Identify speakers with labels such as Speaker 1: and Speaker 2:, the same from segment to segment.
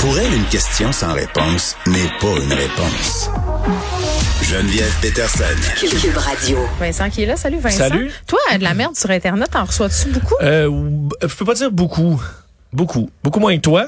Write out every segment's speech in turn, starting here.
Speaker 1: Pour elle, une question sans réponse n'est pas une réponse. Geneviève Peterson.
Speaker 2: Cube Radio.
Speaker 3: Vincent qui est là. Salut Vincent.
Speaker 4: Salut.
Speaker 3: Toi, de la merde sur Internet, en reçois-tu beaucoup?
Speaker 4: Euh, je peux pas dire beaucoup. Beaucoup. Beaucoup moins que toi.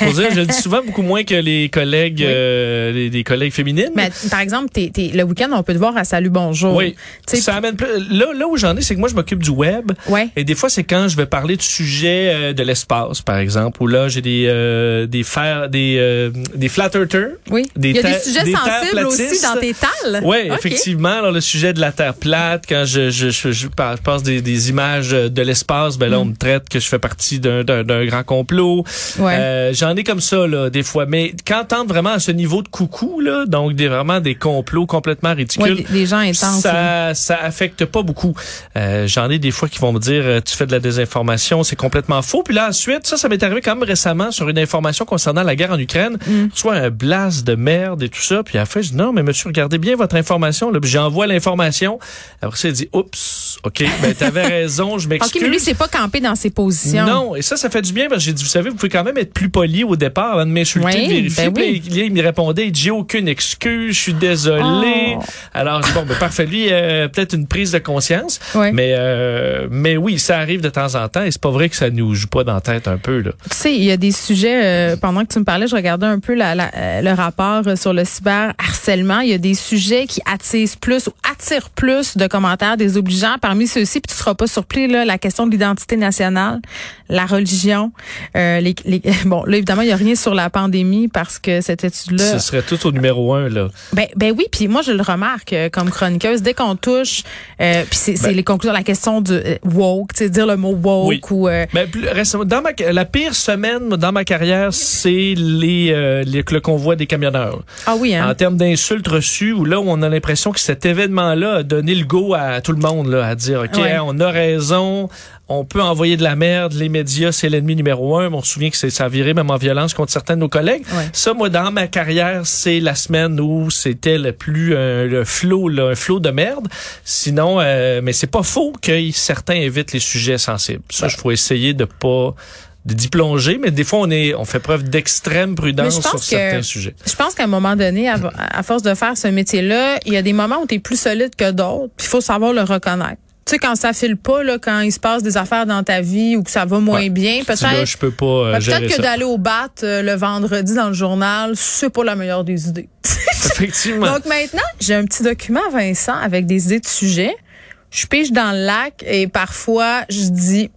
Speaker 4: Dire, je le dis souvent beaucoup moins que les collègues, euh, les, les collègues féminines.
Speaker 3: Mais par exemple, le week-end, on peut te voir à Salut Bonjour.
Speaker 4: oui. Ça amène plus- là, là où j'en ai, c'est que moi, je m'occupe du web.
Speaker 3: Ouais.
Speaker 4: Et des fois, c'est quand je vais parler du sujet euh, de l'espace, par exemple, où là, j'ai des, euh, des fer, des, euh, des flat earthers.
Speaker 3: Oui.
Speaker 4: Des
Speaker 3: Il y a des sujets
Speaker 4: des
Speaker 3: sensibles aussi dans tes tales.
Speaker 4: Oui, effectivement. Alors, le sujet de la Terre plate, quand je, je, je, passe des, des images de l'espace, ben là, on me traite que je fais partie d'un, grand complot.
Speaker 3: Mm. Ouais.
Speaker 4: Euh, j'en ai comme ça, là, des fois. Mais quand t'entres vraiment à ce niveau de coucou, là, donc des, vraiment des complots complètement
Speaker 3: Ouais,
Speaker 4: ridicules,
Speaker 3: des, des gens intenses.
Speaker 4: ça, ça affecte pas beaucoup. Euh, J'en ai des fois qui vont me dire euh, tu fais de la désinformation, c'est complètement faux. Puis là ensuite, ça, ça m'est arrivé quand même récemment sur une information concernant la guerre en Ukraine.
Speaker 3: Mm.
Speaker 4: Soit un blast de merde et tout ça. Puis fin, je dis non, mais monsieur, regardez bien votre information. Là, puis j'envoie l'information. Après ça, il dit oups, ok, ben t'avais raison, je
Speaker 3: OK,
Speaker 4: m'excuse.
Speaker 3: mais lui, c'est pas campé dans ses positions.
Speaker 4: Non, et ça, ça fait du bien parce que j'ai dit, vous savez, vous pouvez quand même être plus poli au départ avant de m'insulter,
Speaker 3: Oui,
Speaker 4: de vérifier.
Speaker 3: ben oui.
Speaker 4: là, il me répondait, il j'ai aucune excuse, je suis désolé.
Speaker 3: Oh.
Speaker 4: Alors, bon, ben, parfait, lui, euh, peut-être une prise de conscience.
Speaker 3: Ouais.
Speaker 4: Mais, euh, mais oui, ça arrive de temps en temps et c'est pas vrai que ça nous joue pas dans la tête un peu, là.
Speaker 3: Tu sais, il y a des sujets, euh, pendant que tu me parlais, je regardais un peu la, la- euh, le rapport euh, sur le cyberharcèlement. Il y a des sujets qui attisent plus ou attirent plus de commentaires désobligeants. Parmi ceux-ci, puis tu seras pas surpris, là, la question de l'identité nationale, la religion. euh, les, les- bon, là, évidemment, il y a rien sur la pandémie parce que cette étude-là...
Speaker 4: Ce serait tout au numéro un, là.
Speaker 3: Ben, ben oui, puis moi je le remarque euh, comme chroniqueuse dès qu'on touche, euh, puis c'est
Speaker 4: Ben-
Speaker 3: les conclusions, la question de euh, woke, tu sais dire le mot woke
Speaker 4: Oui.
Speaker 3: ou
Speaker 4: Mais plus récemment, dans ma, la pire semaine dans ma carrière, c'est les, les- le convoi des camionneurs.
Speaker 3: ah oui hein?
Speaker 4: en termes d'insultes reçues, où là, où on a l'impression que cet événement-là a donné le go à tout le monde, là, à dire, OK,
Speaker 3: Ouais.
Speaker 4: hein, on a raison, on peut envoyer de la merde, les médias, c'est l'ennemi numéro un. On se souvient que ça a viré même en violence contre certains de nos collègues.
Speaker 3: Ouais.
Speaker 4: Ça, moi, dans ma carrière, c'est la semaine où c'était le plus, euh, le flot, là, un flot de merde. Sinon, euh, mais c'est pas faux que certains évitent les sujets sensibles. Ça, il faut essayer de pas de d'y plonger, mais des fois on est on fait preuve d'extrême prudence
Speaker 3: je
Speaker 4: sur
Speaker 3: pense
Speaker 4: certains sujets.
Speaker 3: Je pense qu'à un moment donné, à, à force de faire ce métier-là, il y a des moments où tu es plus solide que d'autres, puis il faut savoir le reconnaître. Tu sais, quand ça file pas, là, quand il se passe des affaires dans ta vie ou que ça va moins
Speaker 4: Ouais.
Speaker 3: bien, peut-être
Speaker 4: je peux pas euh,
Speaker 3: ben, peut-être que d'aller au bat euh, le vendredi dans le journal, c'est pas la meilleure des idées.
Speaker 4: Effectivement.
Speaker 3: Donc maintenant, j'ai un petit document, Vincent, avec des idées de sujets. Je pige dans le lac et parfois, je dis...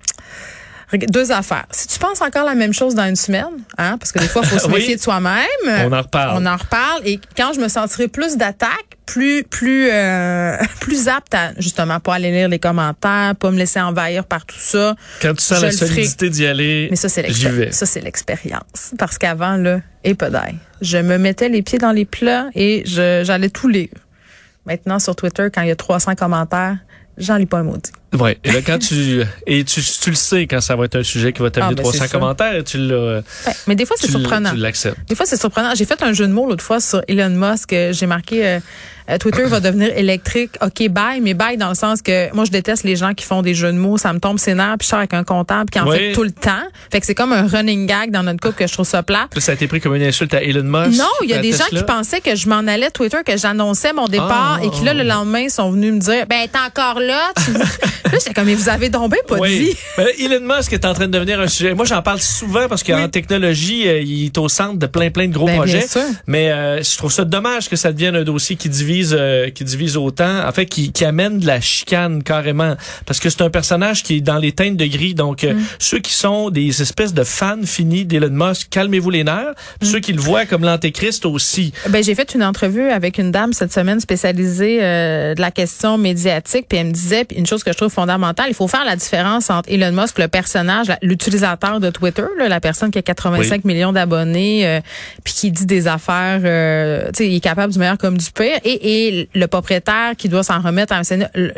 Speaker 3: Deux affaires. Si tu penses encore la même chose dans une semaine, hein, parce que des fois, il faut se
Speaker 4: Oui.
Speaker 3: méfier de soi-même.
Speaker 4: On en reparle.
Speaker 3: On en reparle. Et quand je me sentirai plus d'attaque, plus plus euh, plus apte à justement pas aller lire les commentaires, pas me laisser envahir par tout ça.
Speaker 4: Quand tu sens la solidité d'y aller,
Speaker 3: Mais ça c'est l'expérience. Ça c'est l'expérience. Parce qu'avant là, et pas d'ail. Je me mettais les pieds dans les plats et je j'allais tout lire. Maintenant sur Twitter quand il y a 300 commentaires, j'en lis pas un maudit.
Speaker 4: Ouais. Et là, quand tu et tu, tu le sais quand ça va être un sujet qui va t'amener
Speaker 3: Ah, ben,
Speaker 4: 300
Speaker 3: c'est sûr.
Speaker 4: commentaires, et tu l'as,
Speaker 3: mais des fois c'est surprenant.
Speaker 4: tu l'acceptes.
Speaker 3: Des fois, c'est surprenant. J'ai fait un jeu de mots l'autre fois sur Elon Musk. J'ai marqué euh, Twitter va devenir électrique. OK, bye, mais bye dans le sens que moi, je déteste les gens qui font des jeux de mots. Ça me tombe ses nerfs, puis je sors avec un comptable qui en
Speaker 4: Oui.
Speaker 3: fait tout le temps. Fait que c'est comme un running gag dans notre couple que je trouve ça plat.
Speaker 4: Ça a été pris comme une insulte à Elon Musk.
Speaker 3: Non, il y a des gens qui pensaient que je m'en allais Twitter, que j'annonçais mon départ
Speaker 4: Ah.
Speaker 3: et qui là, le lendemain, sont venus me dire, ben, t'es encore là. Tu... là, j'étais comme, mais vous avez bien pas
Speaker 4: Oui. Mais là, Elon Musk est en train de devenir un sujet. Moi, j'en parle souvent parce qu'en
Speaker 3: Oui.
Speaker 4: technologie, euh, il est au centre de plein, plein de gros
Speaker 3: Ben,
Speaker 4: projets. Mais euh, je trouve ça dommage que ça devienne un dossier qui divise, euh, qui divise autant. En fait, qui, qui amène de la chicane carrément. Parce que c'est un personnage qui est dans les teintes de gris. Donc,
Speaker 3: Mm.
Speaker 4: euh, ceux qui sont des espèces de fans finis d'Elon Musk, calmez-vous les nerfs.
Speaker 3: Mm.
Speaker 4: Ceux qui le voient comme l'antéchrist aussi.
Speaker 3: Ben, j'ai fait une entrevue avec une dame cette semaine spécialisée euh, de la question médiatique, puis elle me disait une chose que je trouve fondamentale, il faut faire la différence entre Elon Musk, le personnage, l'utilisateur de Twitter, là, la personne qui a 85 millions d'abonnés, euh, puis qui dit des affaires, euh, tu sais, il est capable du meilleur comme du pire, et, et le propriétaire qui doit s'en remettre à un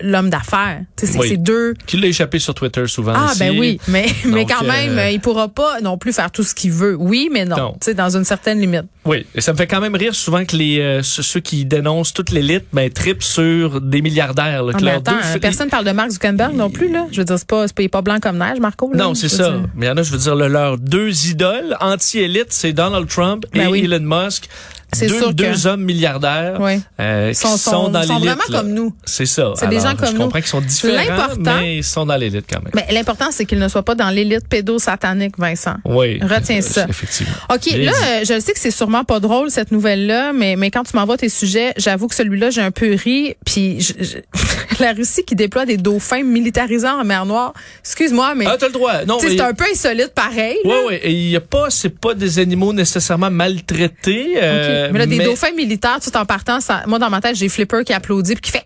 Speaker 3: l'homme d'affaires. C'est
Speaker 4: Oui.
Speaker 3: deux.
Speaker 4: Qui l'a échappé sur Twitter souvent
Speaker 3: Ah
Speaker 4: aussi.
Speaker 3: ben oui, mais mais quand même,
Speaker 4: euh,
Speaker 3: il pourra pas non plus faire tout ce qu'il veut. Oui, mais non,
Speaker 4: Non.
Speaker 3: sais, dans une certaine limite.
Speaker 4: Oui, et ça me fait quand même rire souvent que les ceux ceux qui dénoncent toute l'élite ben tripent sur des milliardaires. Là,
Speaker 3: Ah, mais attends,
Speaker 4: deux
Speaker 3: personne parle de Mark Zuckerberg non plus, là. Je veux dire, c'est pas, pas, il pas blanc comme neige, Marco. là.
Speaker 4: Non, c'est ça.
Speaker 3: dire.
Speaker 4: Mais il y en a, je veux dire, le- leurs deux idoles anti-élites, c'est Donald Trump
Speaker 3: Ben
Speaker 4: et
Speaker 3: oui.
Speaker 4: Elon Musk.
Speaker 3: C'est
Speaker 4: deux,
Speaker 3: sûr que-
Speaker 4: deux hommes milliardaires
Speaker 3: Oui.
Speaker 4: euh, qui
Speaker 3: Sont-
Speaker 4: sont,
Speaker 3: sont-
Speaker 4: dans
Speaker 3: sont
Speaker 4: l'élite.
Speaker 3: vraiment
Speaker 4: là.
Speaker 3: comme nous.
Speaker 4: C'est ça.
Speaker 3: C'est des gens comme
Speaker 4: je
Speaker 3: nous.
Speaker 4: comprends qu'ils sont différents, mais ils sont dans l'élite quand même.
Speaker 3: Mais l'important, c'est qu'il ne soit pas dans l'élite pédosatanique, Vincent.
Speaker 4: oui.
Speaker 3: Retiens
Speaker 4: Euh,
Speaker 3: ça.
Speaker 4: Effectivement.
Speaker 3: OK,
Speaker 4: Bien
Speaker 3: là,
Speaker 4: dit.
Speaker 3: euh, je sais que c'est sûrement pas drôle, cette nouvelle-là, mais, mais quand tu m'envoies tes sujets, j'avoue que celui-là, j'ai un peu ri. Puis je- je- la Russie qui déploie des dauphins militarisés en mer Noire. Excuse-moi, mais
Speaker 4: Ah, t'as le droit. Non,
Speaker 3: c'est un peu insolite pareil.
Speaker 4: Oui, oui. Et il y a pas, c'est pas des animaux nécessairement maltraités. euh.
Speaker 3: Mais là, des dauphins militaires, tout en partant, ça, moi, dans ma tête, j'ai Flipper qui applaudit puis qui fait...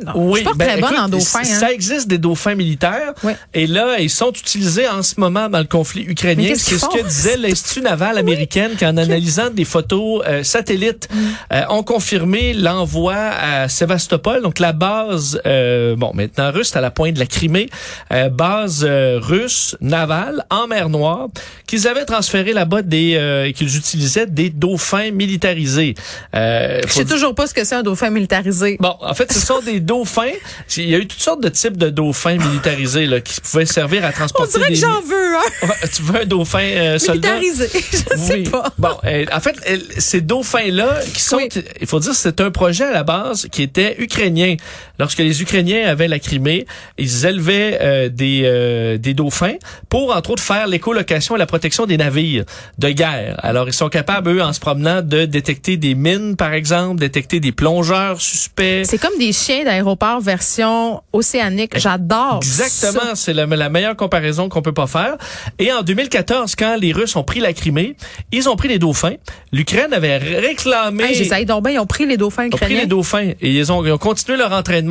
Speaker 3: Je
Speaker 4: Oui,
Speaker 3: suis pas
Speaker 4: ben,
Speaker 3: très bonne
Speaker 4: écoute,
Speaker 3: en dauphin. Hein.
Speaker 4: Ça existe des dauphins militaires.
Speaker 3: Oui.
Speaker 4: Et là, ils sont utilisés en ce moment dans le conflit ukrainien. C'est ce que disait l'Institut naval américain qui, en analysant des photos euh, satellites,
Speaker 3: Mm.
Speaker 4: euh, ont confirmé l'envoi à Sébastopol, donc la base, euh, bon, maintenant russe, à la pointe de la Crimée, euh, base euh, russe navale en mer Noire, qu'ils avaient transféré là-bas des, euh, qu'ils utilisaient des dauphins militarisés. Euh,
Speaker 3: Je sais toujours pas ce que c'est un dauphin militarisé.
Speaker 4: Bon, en fait, ce sont des dauphins. Il y a eu toutes sortes de types de dauphins militarisés là, qui pouvaient servir à
Speaker 3: On
Speaker 4: transporter
Speaker 3: dirait que
Speaker 4: des...
Speaker 3: j'en veux un.
Speaker 4: Ouais, Tu veux un dauphin euh, soldat?
Speaker 3: Militarisé. Je sais
Speaker 4: Oui.
Speaker 3: pas.
Speaker 4: Bon, euh, en fait, euh, ces dauphins-là, qui sont,
Speaker 3: Oui.
Speaker 4: il faut dire, c'est un projet à la base qui était ukrainien. Lorsque les Ukrainiens avaient la Crimée, ils élevaient euh, des euh, des dauphins pour entre autres faire l'écolocation et la protection des navires de guerre. Alors, ils sont capables eux, en se promenant, de détecter des mines, par exemple, détecter des plongeurs suspects.
Speaker 3: C'est comme des chiens d'aéroport version océanique. J'adore.
Speaker 4: Exactement, c'est la, la meilleure comparaison qu'on peut pas faire. Et en 2014, quand les Russes ont pris la Crimée, ils ont pris les dauphins. L'Ukraine avait réclamé.
Speaker 3: Hey, donc ils ont pris les dauphins
Speaker 4: ils ont pris les dauphins et ils ont, ils ont continué leur entraînement.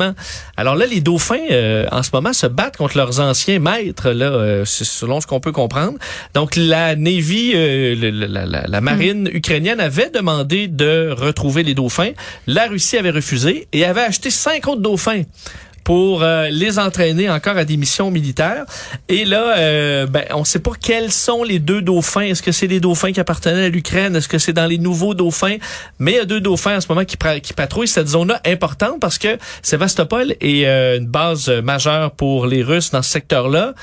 Speaker 4: Alors là, les dauphins, euh, en ce moment, se battent contre leurs anciens maîtres, là, euh, selon ce qu'on peut comprendre. Donc la Navy, euh, la, la- la marine ukrainienne avait demandé de retrouver les dauphins. La Russie avait refusé et avait acheté cinq autres dauphins pour euh, les entraîner encore à des missions militaires. Et là, euh, ben, on ne sait pas quels sont les deux dauphins. Est-ce que c'est les dauphins qui appartenaient à l'Ukraine? Est-ce que c'est dans les nouveaux dauphins? Mais il y a deux dauphins en ce moment qui, qui patrouillent cette zone-là importante parce que Sébastopol est euh, une base majeure pour les Russes dans ce secteur-là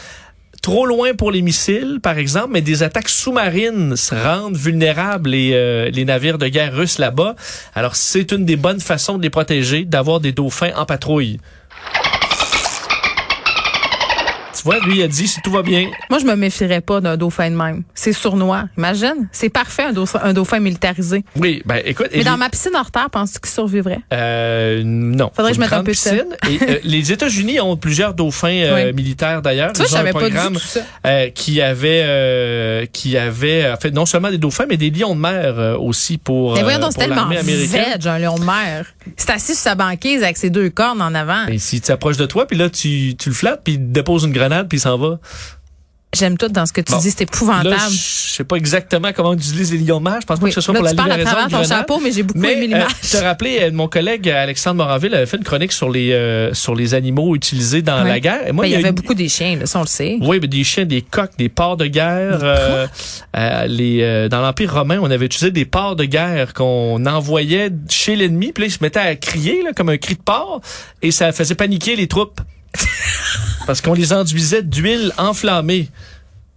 Speaker 4: trop loin pour les missiles, par exemple, mais des attaques sous-marines rendent vulnérables les, euh, les navires de guerre russes là-bas. Alors, c'est une des bonnes façons de les protéger, d'avoir des dauphins en patrouille. Tu vois, lui, il a dit, si tout va bien,
Speaker 3: Moi, je me méfierais pas d'un dauphin de même. C'est sournois. Imagine. C'est parfait, un dauphin, un dauphin militarisé.
Speaker 4: oui, ben écoute...
Speaker 3: Mais dans ma piscine hors terre, penses-tu qu'il survivrait?
Speaker 4: Euh, non.
Speaker 3: Faudrait que je mette un peu de
Speaker 4: piscine. Et, euh, les États-Unis ont plusieurs dauphins euh,
Speaker 3: Oui.
Speaker 4: militaires d'ailleurs.
Speaker 3: Tu
Speaker 4: Ils ont un
Speaker 3: j'avais pas tout ça.
Speaker 4: euh, qui avait euh, qui avait en fait non seulement des dauphins mais des lions de mer aussi pour
Speaker 3: Mais voyons donc, c'est tellement veg, un lion de mer. C'est assis sur sa banquise avec ses deux cornes en avant.
Speaker 4: Et si tu t'approches de toi puis là tu tu le flattes puis il te dépose une grenade puis il s'en va.
Speaker 3: J'aime tout dans ce que tu
Speaker 4: Bon.
Speaker 3: dis, c'est
Speaker 4: Là,
Speaker 3: épouvantable.
Speaker 4: je sais pas exactement comment on utilise les lions de. Je pense pas que ce soit
Speaker 3: Là,
Speaker 4: pour la
Speaker 3: tu parles à
Speaker 4: livraison
Speaker 3: travers
Speaker 4: de
Speaker 3: ton chapeau, mais j'ai beaucoup
Speaker 4: Mais
Speaker 3: aimé
Speaker 4: euh,
Speaker 3: l'image.
Speaker 4: je te rappelais, euh, mon collègue Alexandre Moranville avait fait une chronique sur les euh, sur les animaux utilisés dans la guerre. Et moi,
Speaker 3: Ben, il y avait
Speaker 4: une-
Speaker 3: beaucoup des chiens, là, ça, on le sait.
Speaker 4: Oui, mais des chiens, des coqs, des porcs de guerre. euh, euh, les, euh, dans l'Empire romain, on avait utilisé des porcs de guerre qu'on envoyait chez l'ennemi. Puis là, ils se mettaient à crier là, comme un cri de porc. Et ça faisait paniquer les troupes. Parce qu'on les enduisait d'huile enflammée.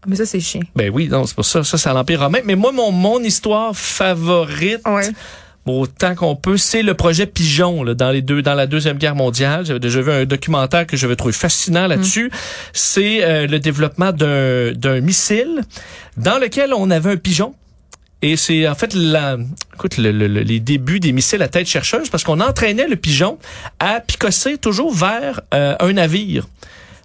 Speaker 3: Mais ça, c'est chien.
Speaker 4: Ben oui, non, c'est pour ça. Ça, c'est à l'Empire romain. Mais moi, mon, mon histoire favorite,
Speaker 3: Ouais.
Speaker 4: autant qu'on peut, c'est le projet Pigeon là, dans les deux dans la deuxième guerre mondiale. J'avais déjà vu un documentaire que j'avais trouvé fascinant là-dessus. C'est euh, le développement d'un d'un missile dans lequel on avait un pigeon. Et c'est en fait la, écoute, le- le- le- les débuts des missiles à tête chercheuse parce qu'on entraînait le pigeon à picosser toujours vers euh, un navire.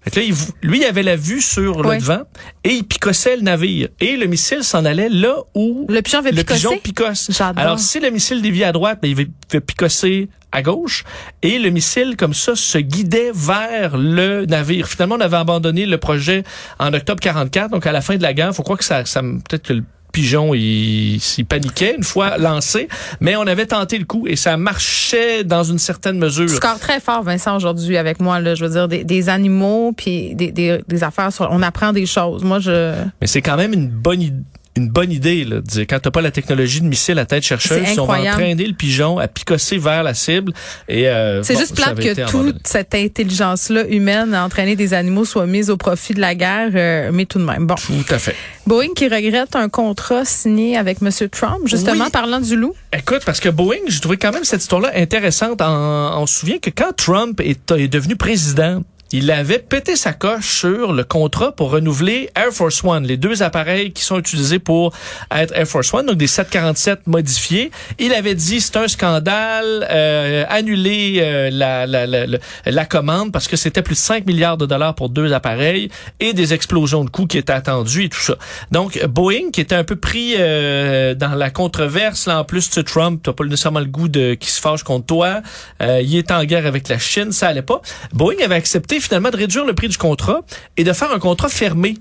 Speaker 4: Fait que là, il lui, il avait la vue sur le devant et il picossait le navire. Et le missile s'en allait là où
Speaker 3: Le pigeon avait
Speaker 4: le pigeon picosse. Alors, si le missile dévie à droite, ben, il va picosser à gauche. Et le missile, comme ça, se guidait vers le navire. Finalement, on avait abandonné le projet en octobre 44. Donc, à la fin de la guerre, faut croire que ça, ça peut-être que le pigeon, il, s'il paniquait une fois lancé. Mais on avait tenté le coup et ça marchait dans une certaine mesure.
Speaker 3: Tu scores très fort, Vincent, aujourd'hui avec moi. Là, je veux dire, des, des animaux puis des, des, des affaires. Sur, on apprend des choses. Moi, je...
Speaker 4: Mais c'est quand même une bonne idée une bonne idée. Là, de dire, quand t'as pas la technologie de missile à tête chercheuse, on va entraîner le pigeon à picosser vers la cible. et euh,
Speaker 3: C'est
Speaker 4: bon,
Speaker 3: juste plate que toute cette intelligence-là humaine à entraîner des animaux soit mise au profit de la guerre, euh, mais tout de même. Bon.
Speaker 4: Tout à fait.
Speaker 3: Boeing qui regrette un contrat signé avec M. Trump, justement
Speaker 4: Oui.
Speaker 3: parlant du loup.
Speaker 4: Écoute, parce que Boeing, j'ai trouvé quand même cette histoire-là intéressante. En- on se souvient que quand Trump est, est devenu président, il avait pété sa coche sur le contrat pour renouveler Air Force One, les deux appareils qui sont utilisés pour être Air Force One, donc des 747 modifiés. Il avait dit c'est un scandale, euh, annuler euh, la, la, la, la- commande parce que c'était plus de 5 milliards de dollars pour deux appareils et des explosions de coûts qui étaient attendues et tout ça. Donc Boeing qui était un peu pris euh, dans la controverse, là en plus tu Trump, t'as pas nécessairement le goût de qui se fâche contre toi, euh, il est en guerre avec la Chine, ça allait pas. Boeing avait accepté finalement de réduire le prix du contrat et de faire un contrat fermé.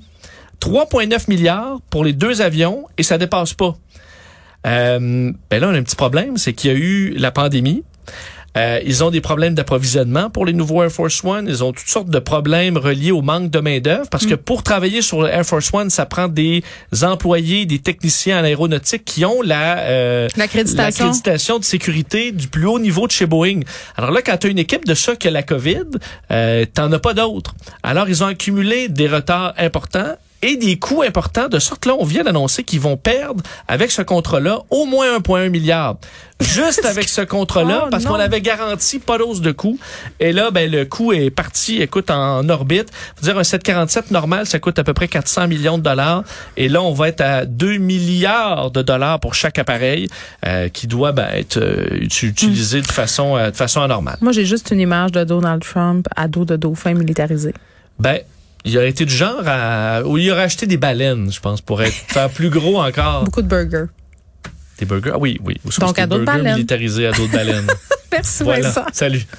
Speaker 4: 3,9 milliards pour les deux avions et ça dépasse pas. Euh, ben là, on a un petit problème, c'est qu'il y a eu la pandémie. Euh, ils ont des problèmes d'approvisionnement pour les nouveaux Air Force One. Ils ont toutes sortes de problèmes reliés au manque de main-d'œuvre parce que pour travailler sur Air Force One, ça prend des employés, des techniciens en aéronautique qui ont la euh,
Speaker 3: L'accréditation.
Speaker 4: l'accréditation de sécurité du plus haut niveau de chez Boeing. Alors là, quand tu as une équipe de ça qui a la COVID, euh, t'en as pas d'autres. Alors, ils ont accumulé des retards importants et des coûts importants, de sorte là, on vient d'annoncer qu'ils vont perdre avec ce contrat-là au moins 1,1 milliard. Juste avec ce contrat-là,
Speaker 3: Oh,
Speaker 4: parce qu'on avait garanti pas d'hausse de coût. Et là, ben, le coût est parti, écoute, en orbite. Faut dire, un 747 normal, ça coûte à peu près 400 millions de dollars. Et là, on va être à 2 milliards de dollars pour chaque appareil euh, qui doit ben, être euh, utu- utilisé de façon euh, de façon anormale.
Speaker 3: Moi, j'ai juste une image de Donald Trump à dos de dauphin militarisé.
Speaker 4: Ben, il aurait été du genre à... Ou il aurait acheté des baleines, je pense, pour être faire plus gros encore.
Speaker 3: Beaucoup de burgers.
Speaker 4: Des burgers? Ah oui, oui. Ou
Speaker 3: Donc, à dos de
Speaker 4: burgers
Speaker 3: baleine.
Speaker 4: militarisés à dos de baleine.
Speaker 3: Merci,
Speaker 4: voilà. Salut.